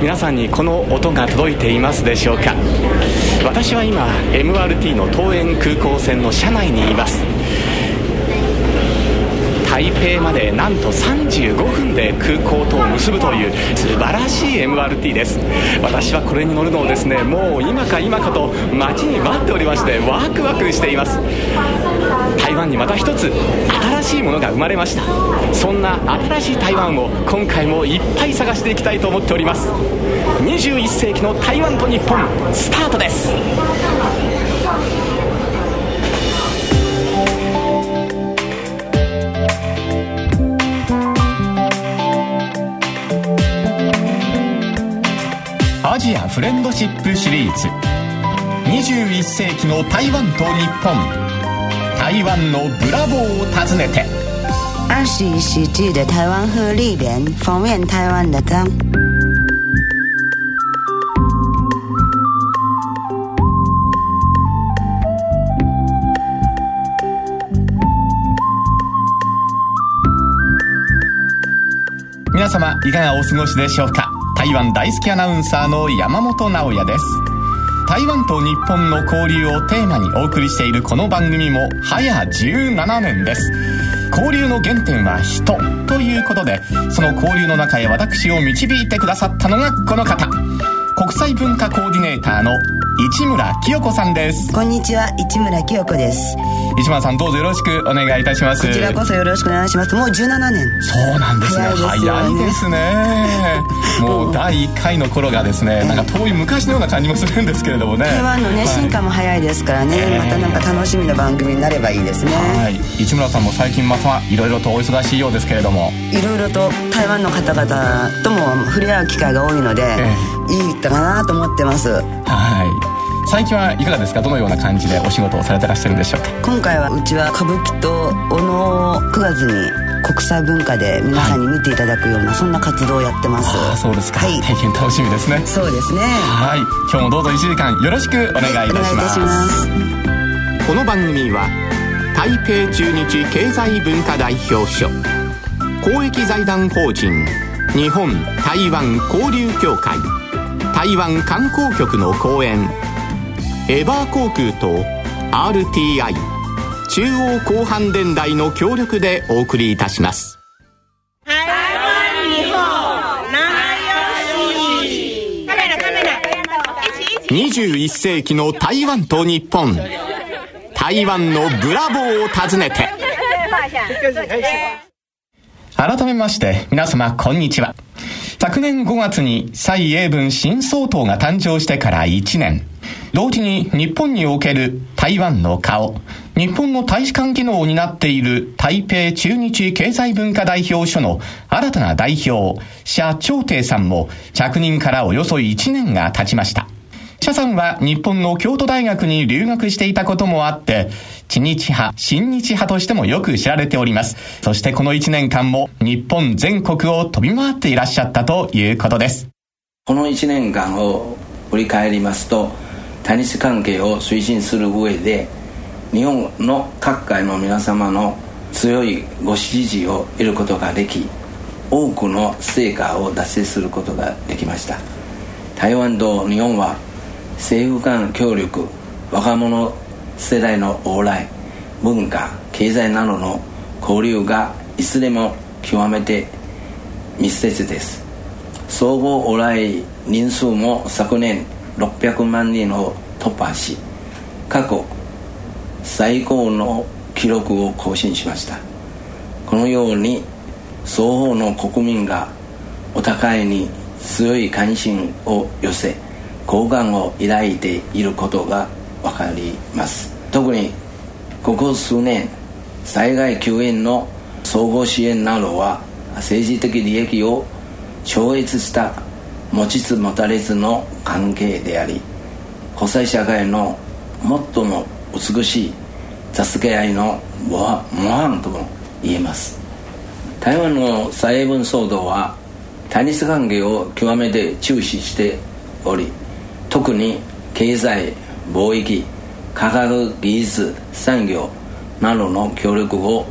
皆さんにこの音が届いていますでしょうか？私は今 MRT の桃園空港線の車内にいます。台北までなんと35分で空港と結ぶという素晴らしい MRT です。私はこれに乗るのをですねもう今か今かと待ちに待っておりましてワクワクしています。湾にまた一つ新しいものが生まれました。そんな新しい台湾を今回もいっぱい探していきたいと思っております。21世紀の台湾と日本スタートです。アジアフレンドシップシリーズ。21世紀の台湾と日本。台湾のブラボーを訪ねて。二十一世纪的台湾和历练，封面台湾的灯。皆様いかがお過ごしでしょうか？台湾大好きアナウンサーの山本直也です台湾と日本の交流をテーマにお送りしているこの番組も早17年です。交流の原点は人ということでその交流の中へ私を導いてくださったのがこの方。国際文化コーディネーターの市村清子さんです。こんにちは、市村清子です。市村さんどうぞよろしくお願いいたします。こちらこそよろしくお願いします。もう17年。そうなんですね。早いですよね。ね。もう第1回の頃がですねなんか遠い昔のような感じもするんですけれどもね。台湾のね、はい。進化も早いですからね、ええまたなんか楽しみな番組になればいいですね。はい。市村さんも最近またいろいろとお忙しいようですけれども。いろいろと台湾の方々とも触れ合う機会が多いので、いいかなと思ってます。はい最近はいかがですか？どのような感じでお仕事をされてらっしゃるんでしょうか？今回はうちは歌舞伎とお能を9月に国際文化で皆さんに見ていただくような、そんな活動をやってます。ああそうですか、はい。大変楽しみですねそうですね。はい今日もどうぞ1時間よろしくお願いいたします,、お願いいたします。この番組は台北駐日経済文化代表所公益財団法人日本台湾交流協会台湾観光局の講演エバー航空と RTI 中央広範電台の協力でお送りいたします台湾以后哪有戏？カメラカメラ，一起一起。21世紀の台湾と日本台湾のブラボーを訪ねて改めまして皆様こんにちは昨年5月に蔡英文新総統が誕生してから1年同時に日本における台湾の顔日本の大使館機能を担っている台北駐日経済文化代表所の新たな代表謝長廷さんも着任からおよそ1年が経ちました謝さんは日本の京都大学に留学していたこともあって、知日派、親日派としてもよく知られております。そしてこの1年間も日本全国を飛び回っていらっしゃったということです。この1年間を振り返りますと対日関係を推進する上で日本の各界の皆様の強いご支持を得ることができ多くの成果を達成することができました。台湾と日本は政府間協力若者世代の往来文化経済などの交流がいつでも極めて密接です。総合往来人数も昨年600万人を突破し過去最高の記録を更新しました。このように双方の国民がお互いに強い関心を寄せ好感を抱いていることが分かります。特にここ数年災害救援の総合支援などは政治的利益を超越した持ちつ持たれつの関係であり国際社会の最も美しい助け合いの模範とも言えます。台湾の蔡英文騒動は対日関係を極めて注視しており特に経済貿易科学技術産業などの協力を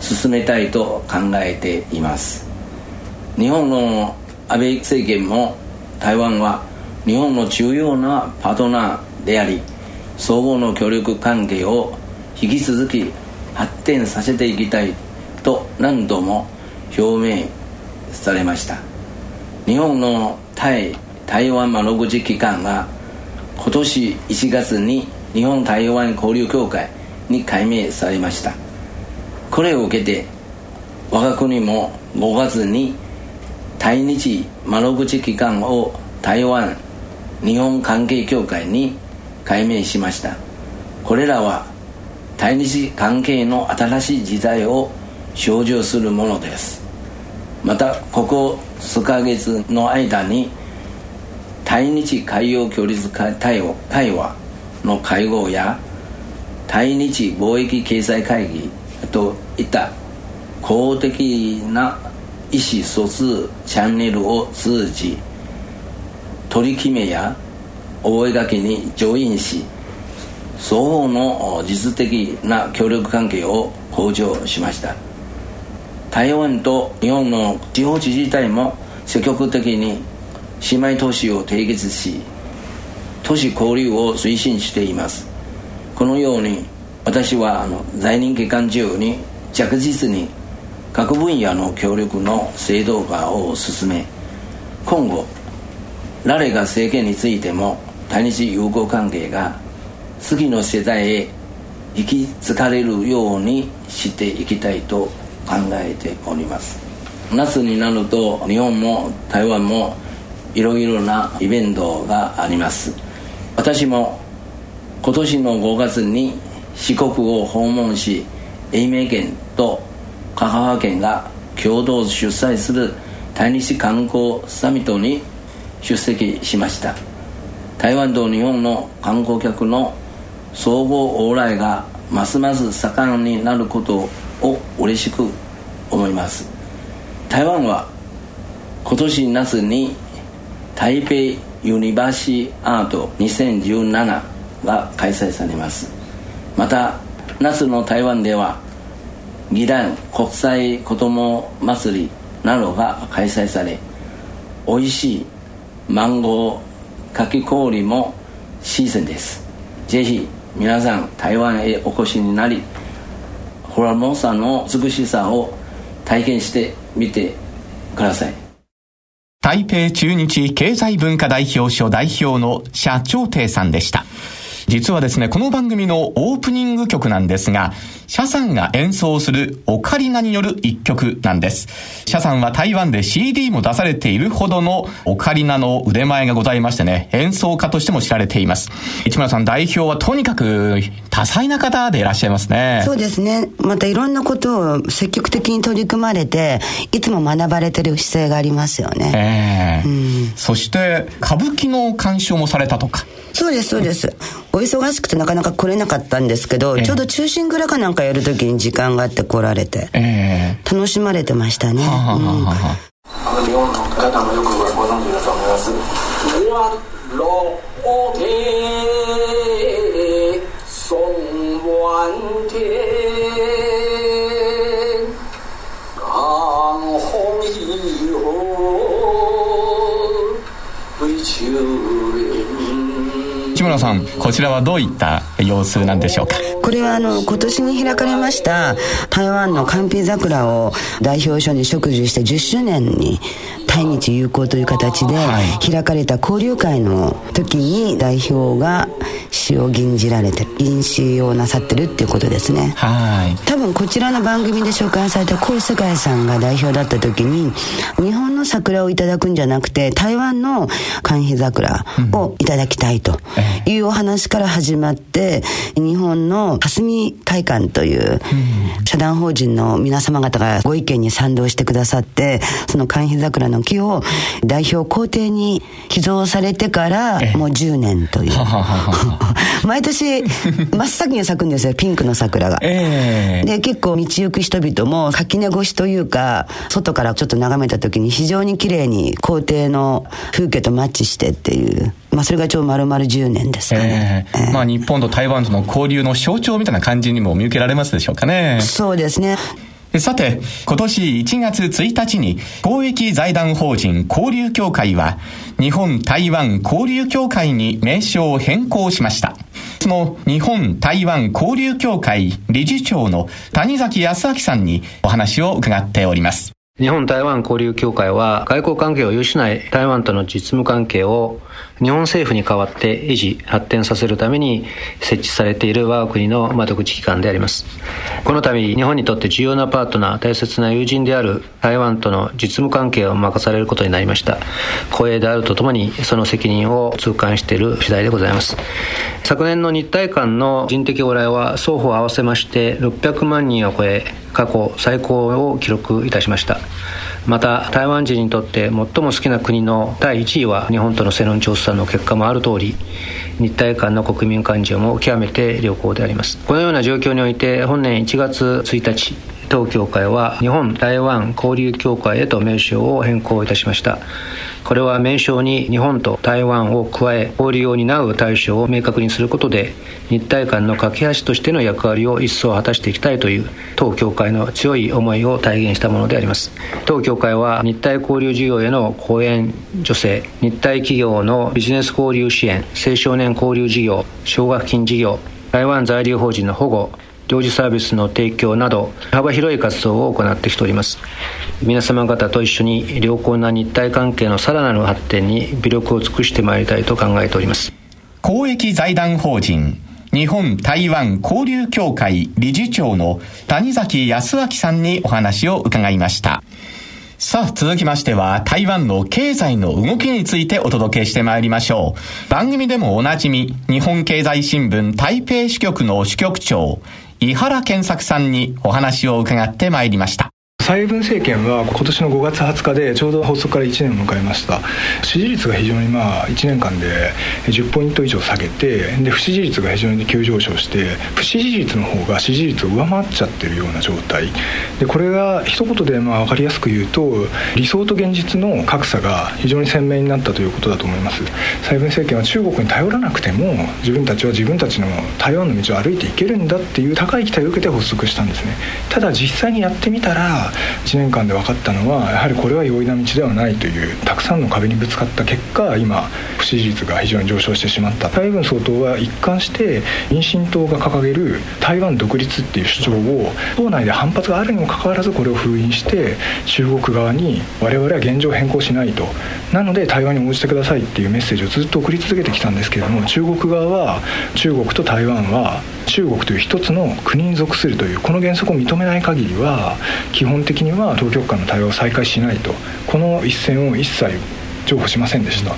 進めたいと考えています。日本の安倍政権も台湾は日本の重要なパートナーであり相互の協力関係を引き続き発展させていきたいと何度も表明されました。日本の対台湾窓口機関が今年1月に日本台湾交流協会に改名されました。これを受けて我が国も5月に対日窓口機関を台湾日本関係協会に改名しました。これらは対日関係の新しい時代を象徴するものです。またここ数ヶ月の間に対日海洋協力対話の会合や対日貿易経済会議といった公的な意思疎通チャンネルを通じ取り決めや覚書に上院し双方の実的な協力関係を向上しました。台湾と日本の地方自治体も積極的に姉妹都市を締結し都市交流を推進しています。このように私は在任期間中に着実に各分野の協力の制度化を進め今後誰が政権についても対日友好関係が次の世代へ引き継がれるようにしていきたいと考えております。夏になると日本も台湾もいろいろなイベントがあります。私も今年の5月に四国を訪問し愛媛県と香川県が共同主催する対日観光サミットに出席しました。台湾と日本の観光客の総合往来がますます盛んになることを嬉しく思います。台湾は今年夏に台北ユニバーシーアート2017が開催されます。また夏の台湾では義団国際子ども祭りなどが開催され美味しいマンゴーかき氷もシーズンですぜひ皆さん台湾へお越しになりホラモンさんの美しさを体験してみてください台北中日経済文化代表所代表の社長亭さんでした。実はですね、この番組のオープニング曲なんですが、シャさんが演奏するオカリナによる一曲なんです。シャさんは台湾で CD も出されているほどのオカリナの腕前がございましてね、演奏家としても知られています。市村さん代表はとにかく多彩な方でいらっしゃいますね。そうですね。またいろんなことを積極的に取り組まれて、いつも学ばれてる姿勢がありますよね。えー、うん、そして、歌舞伎の鑑賞もされたとか。そうです、そうです。お忙しくてなかなか来れなかったんですけど、えー、ちょうど中心蔵かなんかやるときに時間があって来られて、えー、楽しまれてましたね。ははははあの日本の方もよくご存知だと思います。さんこちらはどういった様子なんでしょうか？これはあの今年に開かれました台湾の寒皮桜を代表所に植樹して10周年に対日友好という形で開かれた交流会の時に代表が詩を吟じられて吟詩をなさってるっていうことですね。はい。多分こちらの番組で紹介された高世界さんが代表だった時に日本の桜をいただくんじゃなくて台湾の寒皮桜をいただきたいというお話から始まって日本の霞会館という社団法人の皆様方がご意見に賛同してくださってその寒皮桜の木を代表皇帝に寄贈されてからもう10年という。毎年真っ先に咲くんですよ、ピンクの桜が。えー、で、結構道行く人々も垣根越しというか、外からちょっと眺めた時に非常に綺麗に皇帝の風景とマッチしてっていう。まあ、それがちょう丸々10年ですかね。えー、えー、まあ、日本と台湾との交流の象徴みたいな感じにも見受けられますでしょうかね。そうですね。さて、今年1月1日に公益財団法人交流協会は日本台湾交流協会に名称を変更しました。その日本台湾交流協会理事長の谷崎康明さんにお話を伺っております。日本台湾交流協会は外交関係を有しない台湾との実務関係を日本政府に代わって維持発展させるために設置されている我が国の窓口機関であります。この度日本にとって重要なパートナー大切な友人である台湾との実務関係を任されることになりました。光栄であるとともにその責任を痛感している次第でございます。昨年の日台間の人的往来は双方合わせまして600万人を超え過去最高を記録いたしました。また台湾人にとって最も好きな国の第1位は日本との世論調査の結果もある通り日台間の国民感情も極めて良好であります。このような状況において本年1月1日当協会は日本台湾交流協会へと名称を変更いたしました。これは名称に日本と台湾を加え交流を担う対象を明確にすることで日台間の架け橋としての役割を一層果たしていきたいという当協会の強い思いを体現したものであります。当協会は日台交流事業への講演助成日台企業のビジネス交流支援青少年交流事業奨学金事業台湾在留法人の保護領事サービスの提供など幅広い活動を行ってきております。皆様方と一緒に良好な日体関係のさらなる発展に微力を尽くしてまいりたいと考えております。公益財団法人日本台湾交流協会理事長の谷崎康明さんにお話を伺いました。さあ、続きましては、台湾の経済の動きについてお届けしてまいりましょう。番組でもおなじみ、日本経済新聞台北支局の支局長、井原健作さんにお話を伺ってまいりました。蔡英文政権は今年の5月20日でちょうど発足から1年を迎えました。支持率が非常にまあ1年間で10ポイント以上下げてで不支持率が非常に急上昇して不支持率の方が支持率を上回っちゃってるような状態。でこれが一言でまあ分かりやすく言うと理想と現実の格差が非常に鮮明になったということだと思います。蔡英文政権は中国に頼らなくても自分たちは自分たちの台湾の道を歩いていけるんだっていう高い期待を受けて発足したんですね。ただ実際にやってみたら1年間で分かったのはやはりこれは容易な道ではないというたくさんの壁にぶつかった結果今不支持率が非常に上昇してしまった。蔡英文総統は一貫して民進党が掲げる台湾独立っていう主張を党内で反発があるにもかかわらずこれを封印して中国側に我々は現状変更しないと。なので対話に応じてくださいっていうメッセージをずっと送り続けてきたんですけれども中国側は中国と台湾は中国という一つの国に属するというこの原則を認めない限りは基本的には当局間の対話を再開しないと。この一線を一切譲歩しませんでした。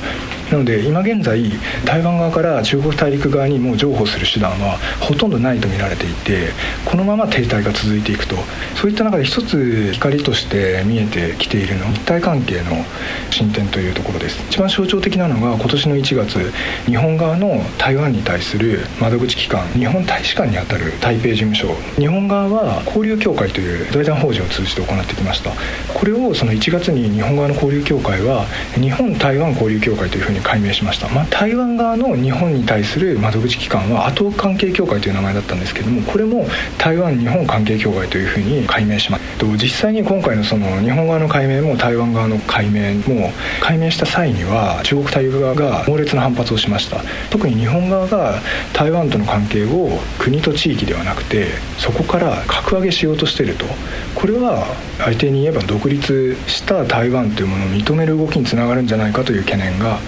なので今現在台湾側から中国大陸側にもう譲歩する手段はほとんどないと見られていてこのまま停滞が続いていくと。そういった中で一つ光として見えてきているのは日台関係の進展というところです。一番象徴的なのが今年の1月日本側の台湾に対する窓口機関日本大使館にあたる台北事務所。日本側は交流協会という財団法人を通じて行ってきました。これをその1月に日本側の交流協会は日本台湾交流協会というふうに解明しました、まあ、台湾側の日本に対する窓口機関は後関係協会という名前だったんですけどもこれも台湾日本関係協会というふうに解明しますと実際に今回のその日本側の解明も台湾側の解明も解明した際には中国大陸側が猛烈な反発をしました。特に日本側が台湾との関係を国と地域ではなくてそこから格上げしようとしてると。これは相手に言えば独立した台湾というものを認める動きにつながるんじゃないかという懸念が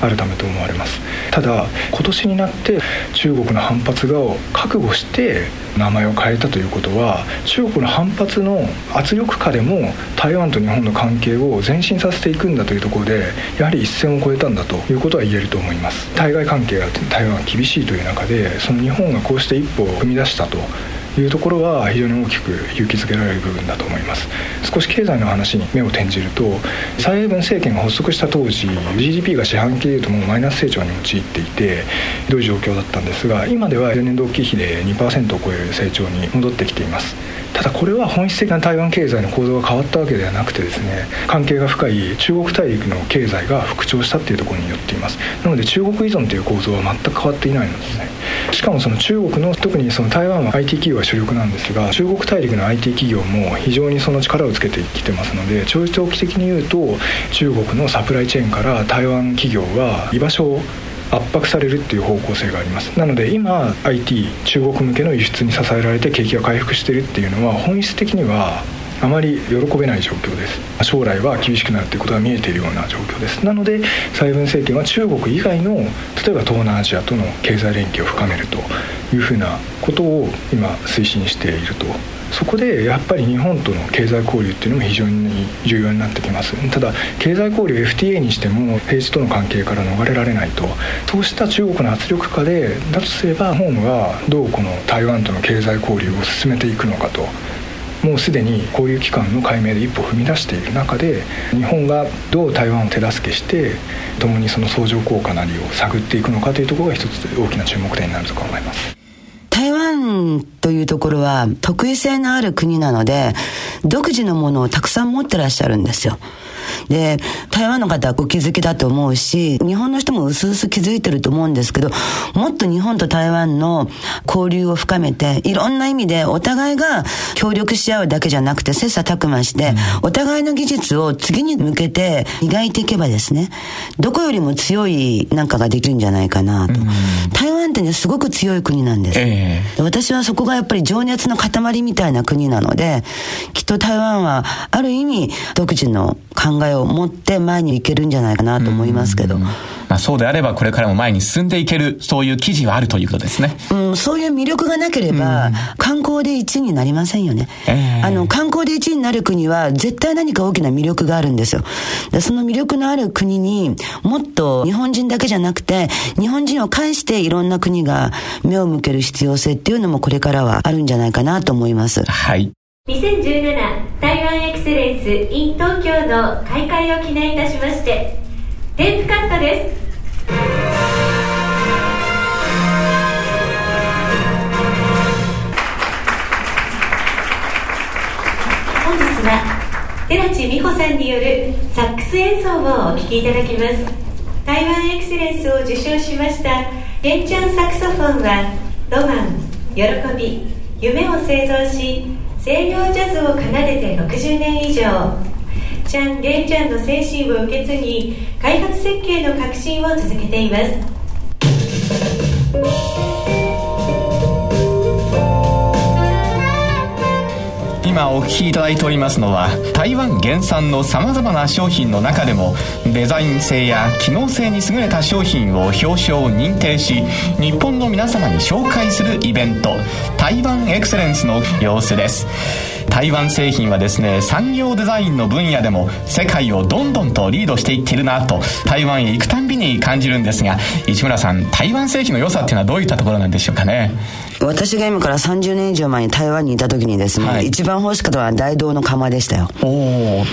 あるためと思われます。ただ今年になって中国の反発が覚悟して名前を変えたということは中国の反発の圧力下でも台湾と日本の関係を前進させていくんだというところでやはり一線を越えたんだということは言えると思います。対外関係が台湾は厳しいという中でその日本がこうして一歩を踏み出したというところは非常に大きく勇気づけられる部分だと思います。少し経済の話に目を転じると蔡英文政権が発足した当時 GDP が四半期でいうともうマイナス成長に陥っていてひどい状況だったんですが今では前年同期比で2%を超える成長に戻ってきています。ただこれは本質的な台湾経済の構造が変わったわけではなくてですね関係が深い中国大陸の経済が復調したっていうところによっています。なので中国依存という構造は全く変わっていないのですね。しかもその中国の特にその台湾は IT 企業が主力なんですが中国大陸の IT 企業も非常にその力をつけてきてますので長期的に言うと中国のサプライチェーンから台湾企業が居場所を圧迫されるっていう方向性があります。なので今 IT 中国向けの輸出に支えられて景気が回復してるっていうのは本質的にはあまり喜べない状況です。将来は厳しくなるということが見えているような状況です。なので蔡文政権は中国以外の例えば東南アジアとの経済連携を深めるというふうなことを今推進しているとそこでやっぱり日本との経済交流っていうのも非常に重要になってきます。ただ経済交流 FTA にしても平時との関係から逃れられないと。そうした中国の圧力下でだとすれば日本がどうこの台湾との経済交流を進めていくのかと。もうすでに交流機関の解明で一歩踏み出している中で日本がどう台湾を手助けして共にその相乗効果なりを探っていくのかというところが一つ大きな注目点になると考えます。台湾というところは特異性のある国なので独自のものをたくさん持ってらっしゃるんですよ。で、台湾の方はお気づきだと思うし、日本の人も薄々気づいてると思うんですけど、もっと日本と台湾の交流を深めて、いろんな意味でお互いが協力し合うだけじゃなくて、切磋琢磨して、お互いの技術を次に向けて磨いていけばですね、どこよりも強いなんかができるんじゃないかなと。台湾ってね、すごく強い国なんです。えー、私はそこがやっぱり情熱の塊みたいな国なので、きっと台湾はある意味独自の考えをを持って前に行けるんじゃないかなと思いますけど。まあ、そうであればこれからも前に進んでいける、そういう記事はあるということですね。うん、そういう魅力がなければ、観光で1位になりませんよね。えー、あの、観光で1位になる国は絶対何か大きな魅力があるんですよ。その魅力のある国にもっと日本人だけじゃなくて、日本人を介していろんな国が目を向ける必要性っていうのもこれからはあるんじゃないかなと思います。はい。2017台湾エクセレンス in 東京の開会を記念いたしましてテープカットです。本日は寺地美穂さんによるサックス演奏をお聴きいただきます。台湾エクセレンスを受賞しましたレンチャンサクソフォンはロマン喜び夢を製造し西洋ジャズを奏でて60年以上。チャン・レンちゃんの精神を受け継ぎ開発設計の革新を続けています。今お聞きいただいておりますのは台湾原産のさまざまな商品の中でもデザイン性や機能性に優れた商品を表彰認定し日本の皆様に紹介するイベント台湾エクセレンスの様子です。台湾製品はですね産業デザインの分野でも世界をどんどんとリードしていってるなと台湾へ行くたんびに感じるんですが市村さん台湾製品の良さっていうのはどういったところなんでしょうかね？私が今から30年以上前に台湾にいた時にですね、はい、一番欲しかったのは大道の釜でしたよ。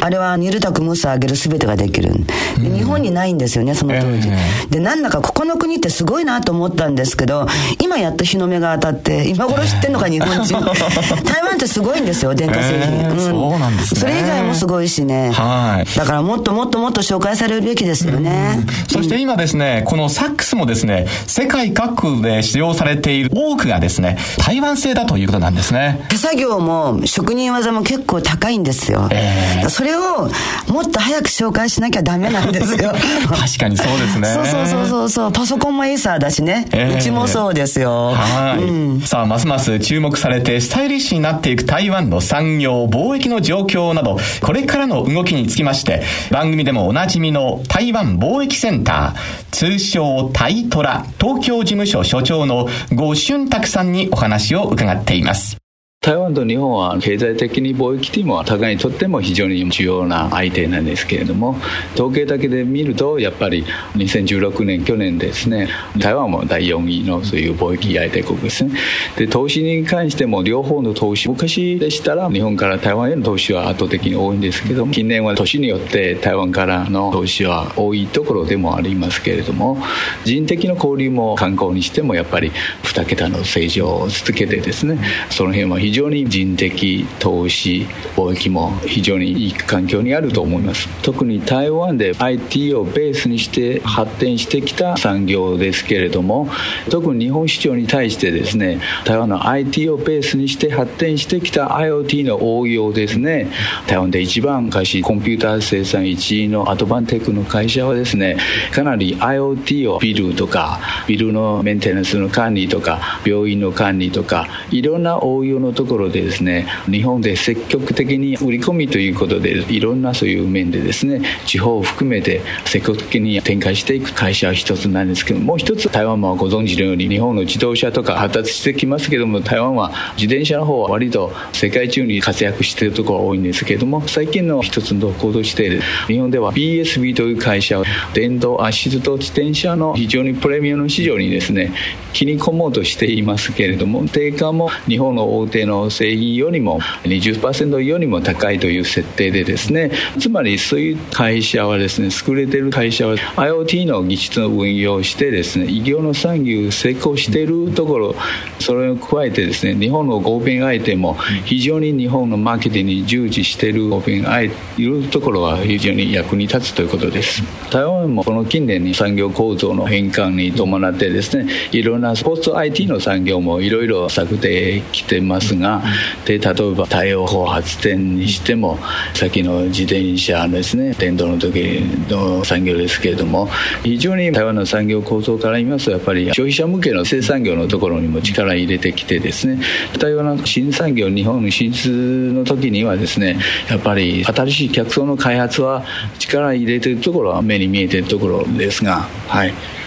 あれは煮る炊く蒸す揚げる全てができるで。日本にないんですよねその当時、えー、でなんだかここの国ってすごいなと思ったんですけど今やっと日の目が当たって今頃知ってんのか日本人。台湾ってすごいんですよ電化製品、えーうん、そうなんですね。それ以外もすごいしね。はい。だからもっともっともっと紹介されるべきですよね、そして今ですねこのサックスもですね世界各国で使用されている多くがですね台湾製だということなんですね。手作業も職人技も結構高いんですよ、えー、それをもっと早く紹介しなきゃダメなんですよ。確かにそうですね。そうそうそうそうそう。パソコンもエイサーだしね、えー、うちもそうですよ。はい、うん、さあますます注目されてスタイリッシュになっていく台湾の産業貿易の状況などこれからの動きにつきまして番組でもおなじみの台湾貿易センター通称タイトラ東京事務所所長の呉春拓さんにお話を伺っています。台湾と日本は経済的に貿易というのは互いにとっても非常に重要な相手なんですけれども統計だけで見るとやっぱり2016年去年ですね台湾も第4位のそういう貿易相手国ですね。で投資に関しても両方の投資昔でしたら日本から台湾への投資は圧倒的に多いんですけど近年は都市によって台湾からの投資は多いところでもありますけれども人的な交流も観光にしてもやっぱり2桁の成長を続けてですねその辺は非常常に人的投資貿易も非常にいい環境にあると思います。特に台湾で IT をベースにして発展してきた産業ですけれども特に日本市場に対してですね台湾の IT をベースにして発展してきた IoT の応用ですね台湾で一番昔コンピューター生産1位のアドバンテックの会社はですねかなり IoT をビルとかビルのメンテナンスの管理とか病院の管理とかいろんな応用のとところでですね日本で積極的に売り込みということでいろんなそういう面でですね地方を含めて積極的に展開していく会社は一つなんですけどもう一つ台湾もご存知のように日本の自動車とか発達してきますけども台湾は自転車の方は割と世界中に活躍しているところが多いんですけども最近の一つの動向として日本では BSB という会社は電動アシスト自転車の非常にプレミアム市場にですね切り込もうとしていますけれども定価も日本の大手の製品よりも20%よりも高いという設定でですねつまりそういう会社はですね優れてる会社は IoT の技術の運用してですね異業の産業成功しているところそれを加えてですね日本の合弁相手も非常に日本のマーケティングに従事している合弁相手いるところは非常に役に立つということです。台湾もこの近年に産業構造の変換に伴ってですねいろんなスポーツ IT の産業もいろいろ策定きてますががで例えば太陽光発電にしても先の自転車ですね電動の時の産業ですけれども非常に台湾の産業構造から言いますとやっぱり消費者向けの生産業のところにも力入れてきてですね台湾の新産業日本進出の時にはですねやっぱり新しい客層の開発は力入れてるところは目に見えてるところですがはい。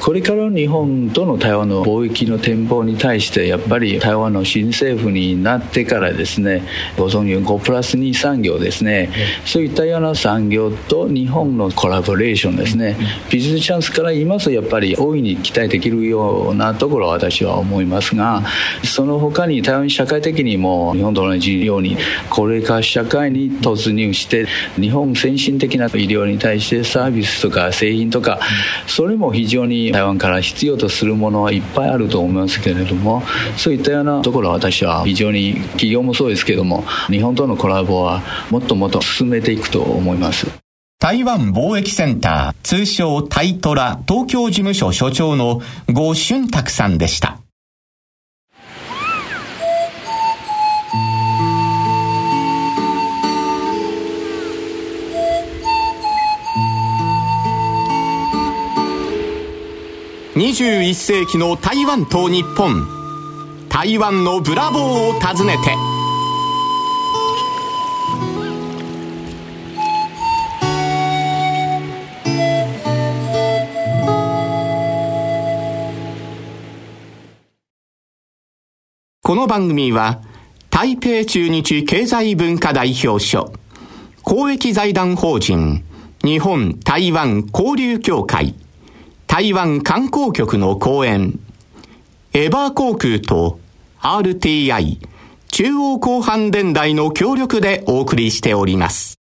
これからの日本との台湾の貿易の展望に対してやっぱり台湾の新政府になってからですねご存知の5プラス2産業ですね、そういったような産業と日本のコラボレーションですね、ビジネスチャンスから言いますとやっぱり大いに期待できるようなところは私は思いますがその他に台湾社会的にも日本と同じように高齢化社会に突入して日本先進的な医療に対してサービスとか製品とかそれも非常に台湾から必要とするものはいっぱいあると思いますけれどもそういったようなところは私は非常に企業もそうですけども日本とのコラボはもっともっと進めていくと思います。台湾貿易センター通称タイトラ東京事務所所長の呉俊卓さんでした。21世紀の台湾と日本。台湾のブラボーを訪ねて。この番組は台北中日経済文化代表所公益財団法人日本台湾交流協会。台湾観光局の講演、エバー航空と RTI 中央広範電台の協力でお送りしております。